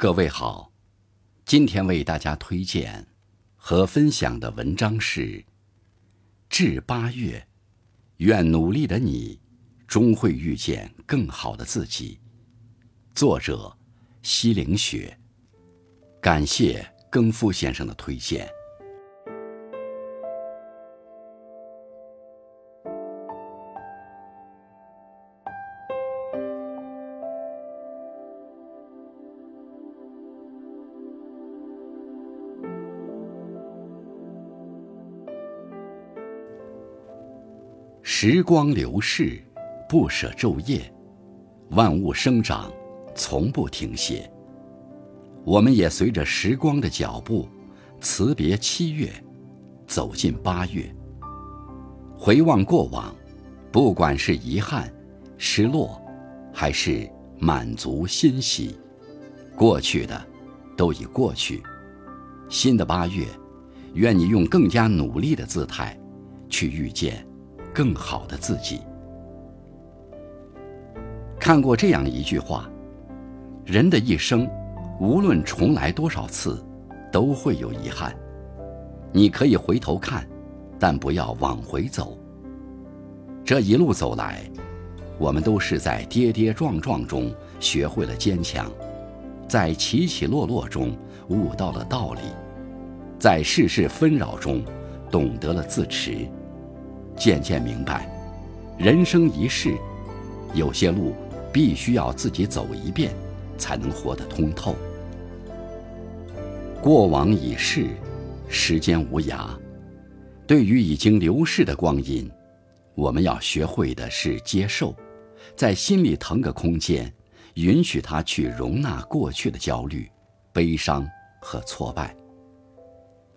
各位好，今天为大家推荐和分享的文章是《至八月》，愿努力的你终会遇见更好的自己。作者：西凌雪。感谢更夫先生的推荐。时光流逝，不舍昼夜，万物生长，从不停歇。我们也随着时光的脚步，辞别七月，走进八月。回望过往，不管是遗憾、失落，还是满足、欣喜，过去的都已过去。新的八月，愿你用更加努力的姿态，去遇见。更好的自己。看过这样一句话：人的一生，无论重来多少次，都会有遗憾。你可以回头看，但不要往回走。这一路走来，我们都是在跌跌撞撞中学会了坚强，在起起落落中悟到了道理，在世事纷扰中懂得了自持。渐渐明白，人生一世，有些路必须要自己走一遍，才能活得通透。过往已逝，时间无涯。对于已经流逝的光阴，我们要学会的是接受，在心里腾个空间，允许它去容纳过去的焦虑、悲伤和挫败，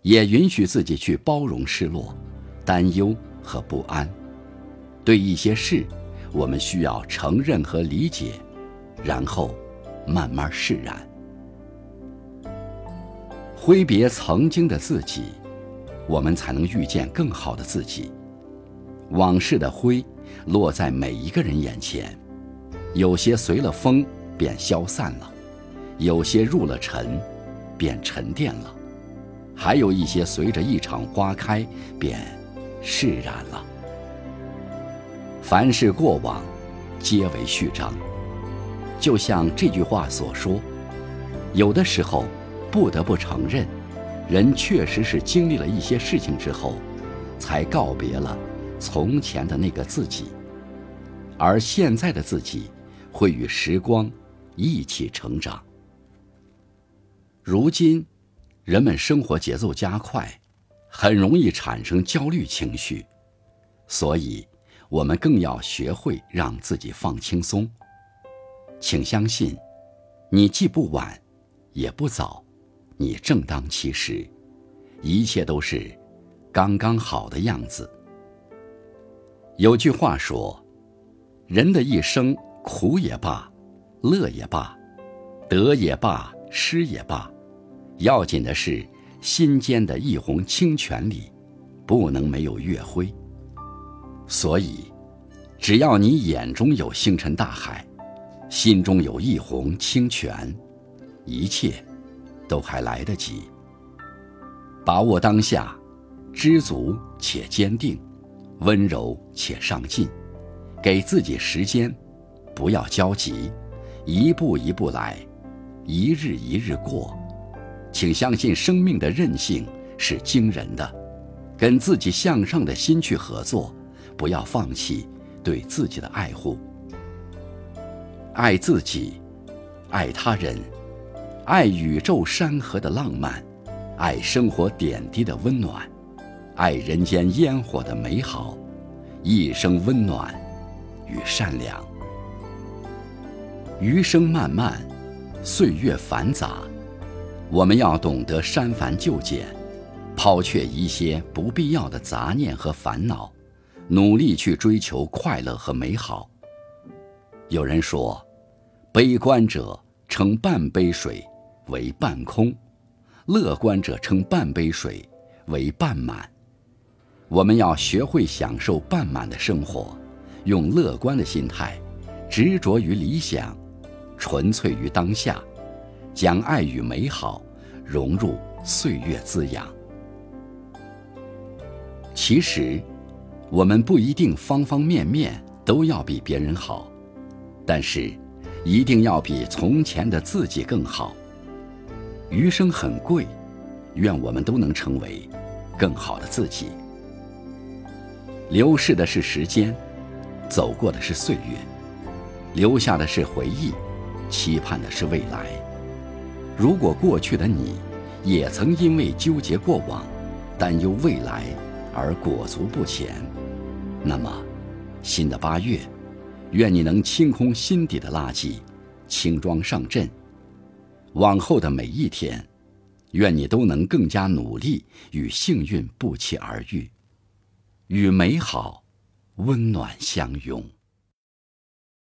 也允许自己去包容失落、担忧。和不安，对一些事，我们需要承认和理解，然后慢慢释然，挥别曾经的自己，我们才能遇见更好的自己。往事的灰落在每一个人眼前，有些随了风便消散了，有些入了尘便沉淀了，还有一些随着一场花开便。释然了。凡是过往，皆为序章。就像这句话所说，有的时候，不得不承认，人确实是经历了一些事情之后，才告别了从前的那个自己，而现在的自己，会与时光一起成长。如今，人们生活节奏加快。很容易产生焦虑情绪，所以，我们更要学会让自己放轻松。请相信，你既不晚，也不早，你正当其时，一切都是刚刚好的样子。有句话说：“人的一生，苦也罢，乐也罢，得也罢，失也罢，要紧的是。”心间的一泓清泉里，不能没有月辉。所以，只要你眼中有星辰大海，心中有一泓清泉，一切都还来得及。把握当下，知足且坚定，温柔且上进，给自己时间，不要焦急，一步一步来，一日一日过。请相信生命的韧性是惊人的，跟自己向上的心去合作，不要放弃对自己的爱护。爱自己，爱他人，爱宇宙山河的浪漫，爱生活点滴的温暖，爱人间烟火的美好，一生温暖与善良。余生漫漫，岁月繁杂。我们要懂得删繁就简，抛却一些不必要的杂念和烦恼，努力去追求快乐和美好。有人说，悲观者称半杯水为半空，乐观者称半杯水为半满。我们要学会享受半满的生活，用乐观的心态，执着于理想，纯粹于当下。将爱与美好融入岁月滋养。其实，我们不一定方方面面都要比别人好，但是，一定要比从前的自己更好。余生很贵，愿我们都能成为更好的自己。流逝的是时间，走过的是岁月，留下的是回忆，期盼的是未来。如果过去的你，也曾因为纠结过往、担忧未来而裹足不前，那么，新的八月，愿你能清空心底的垃圾，轻装上阵。往后的每一天，愿你都能更加努力，与幸运不期而遇。与美好、温暖相拥。